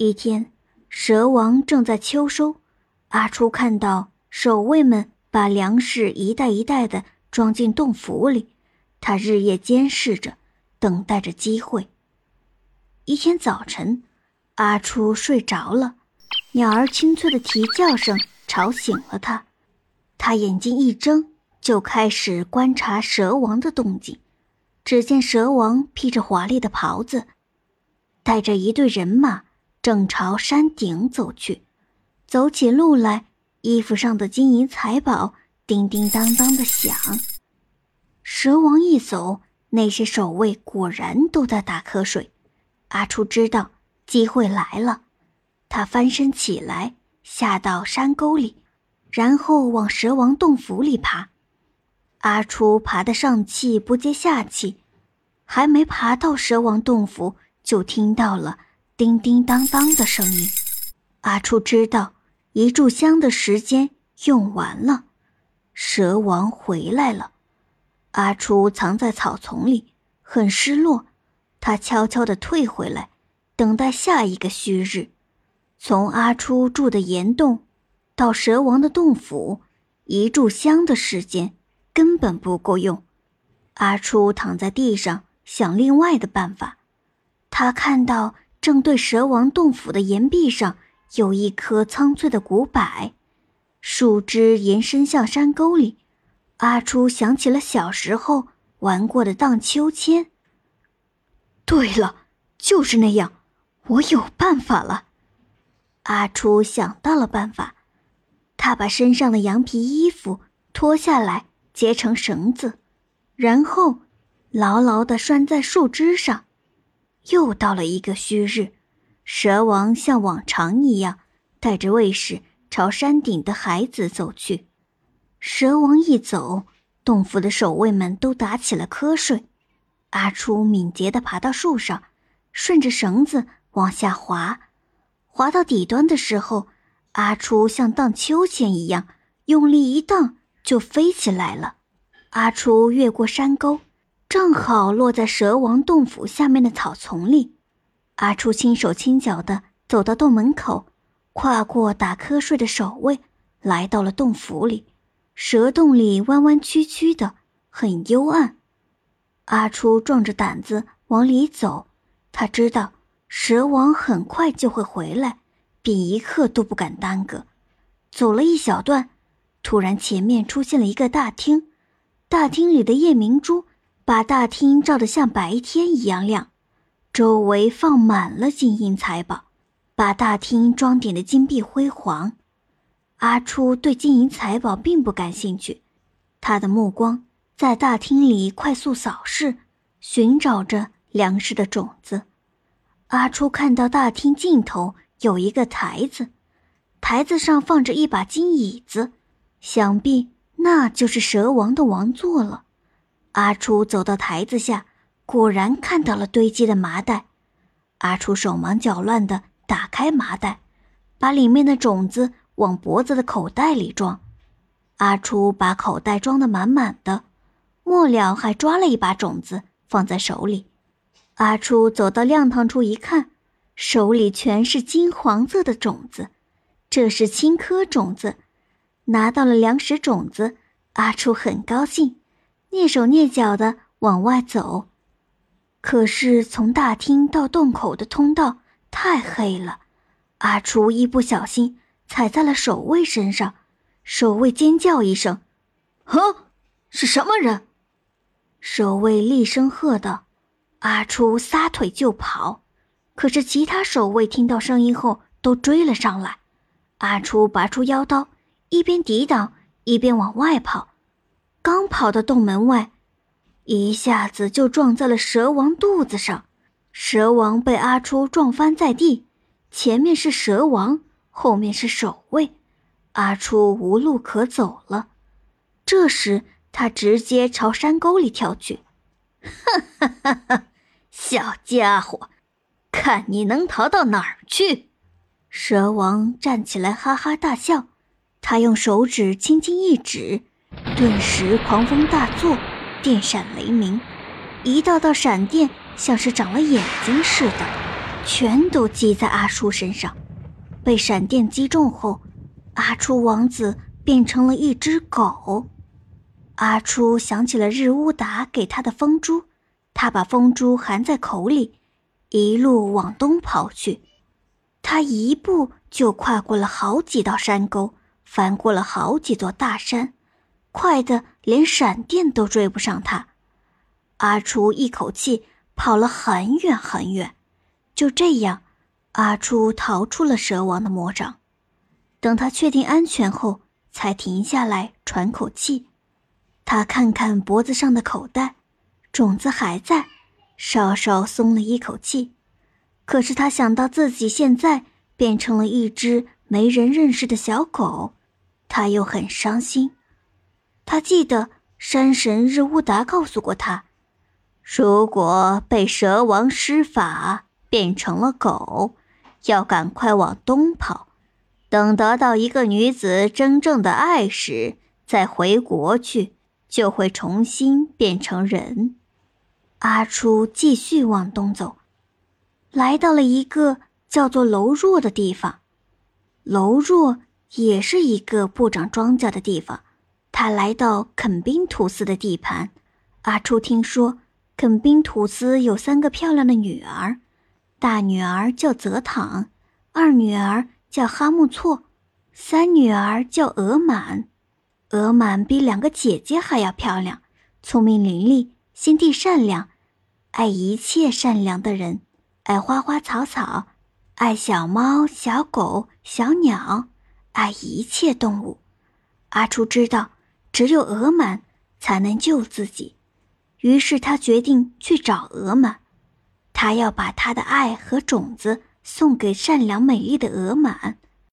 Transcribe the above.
一天，蛇王正在秋收，阿初看到守卫们把粮食一袋一袋的装进洞府里，他日夜监视着，等待着机会。一天早晨，阿初睡着了，鸟儿清脆的啼叫声吵醒了他，他眼睛一睁，就开始观察蛇王的动静。只见蛇王披着华丽的袍子，带着一队人马。正朝山顶走去，走起路来，衣服上的金银财宝叮叮当当的响。蛇王一走，那些守卫果然都在打瞌睡。阿初知道机会来了，他翻身起来，下到山沟里，然后往蛇王洞府里爬。阿初爬得上气不接下气，还没爬到蛇王洞府，就听到了。叮叮当当的声音，阿初知道一炷香的时间用完了，蛇王回来了。阿初藏在草丛里，很失落。他悄悄地退回来，等待下一个虚日。从阿初住的岩洞到蛇王的洞府，一炷香的时间根本不够用。阿初躺在地上想另外的办法。他看到。正对蛇王洞府的岩壁上有一棵苍翠的古柏，树枝延伸向山沟里。阿初想起了小时候玩过的荡秋千。对了，就是那样，我有办法了。阿初想到了办法，他把身上的羊皮衣服脱下来结成绳子，然后牢牢地拴在树枝上。又到了一个虚日，蛇王像往常一样，带着卫士朝山顶的孩子走去。蛇王一走，洞府的守卫们都打起了瞌睡。阿初敏捷地爬到树上，顺着绳子往下滑。滑到底端的时候，阿初像荡秋千一样，用力一荡就飞起来了。阿初越过山沟。正好落在蛇王洞府下面的草丛里，阿初轻手轻脚的走到洞门口，跨过打瞌睡的守卫，来到了洞府里。蛇洞里弯弯曲曲的，很幽暗。阿初壮着胆子往里走，他知道蛇王很快就会回来，便一刻都不敢耽搁。走了一小段，突然前面出现了一个大厅，大厅里的夜明珠。把大厅照得像白天一样亮，周围放满了金银财宝，把大厅装点的金碧辉煌。阿初对金银财宝并不感兴趣，他的目光在大厅里快速扫视，寻找着粮食的种子。阿初看到大厅尽头有一个台子，台子上放着一把金椅子，想必那就是蛇王的王座了。阿初走到台子下，果然看到了堆积的麻袋。阿初手忙脚乱地打开麻袋，把里面的种子往脖子的口袋里装。阿初把口袋装得满满的，末了还抓了一把种子放在手里。阿初走到亮堂处一看，手里全是金黄色的种子，这是青稞种子。拿到了粮食种子，阿初很高兴。蹑手蹑脚的往外走，可是从大厅到洞口的通道太黑了，阿初一不小心踩在了守卫身上，守卫尖叫一声：“哼，是什么人？”守卫厉声喝道：“阿初撒腿就跑。”可是其他守卫听到声音后都追了上来，阿初拔出腰刀，一边抵挡一边往外跑。刚跑到洞门外，一下子就撞在了蛇王肚子上。蛇王被阿初撞翻在地，前面是蛇王，后面是守卫，阿初无路可走了。这时，他直接朝山沟里跳去。哈哈哈哈！小家伙，看你能逃到哪儿去！蛇王站起来，哈哈大笑。他用手指轻轻一指。顿时狂风大作，电闪雷鸣，一道道闪电像是长了眼睛似的，全都击在阿初身上。被闪电击中后，阿初王子变成了一只狗。阿初想起了日乌达给他的风珠，他把风珠含在口里，一路往东跑去。他一步就跨过了好几道山沟，翻过了好几座大山，快的连闪电都追不上他。阿初一口气跑了很远很远，就这样，阿初逃出了蛇王的魔掌。等他确定安全后，才停下来喘口气。他看看脖子上的口袋，种子还在，稍稍松了一口气。可是他想到自己现在变成了一只没人认识的小狗，他又很伤心。他记得山神日乌达告诉过他。如果被蛇王施法变成了狗，要赶快往东跑，等得到一个女子真正的爱时，再回国去，就会重新变成人。阿初继续往东走，来到了一个叫做楼若的地方。楼若也是一个不长庄稼的地方。他来到肯宾图斯的地盘。阿初听说。肯宾吐司有三个漂亮的女儿，大女儿叫泽躺，二女儿叫哈木措，三女儿叫额满。额满比两个姐姐还要漂亮，聪明伶俐，心地善良，爱一切善良的人，爱花花草草，爱小猫、小狗、小鸟，爱一切动物。阿初知道，只有额满才能救自己。于是他决定去找鹅满，他要把他的爱和种子送给善良美丽的鹅满。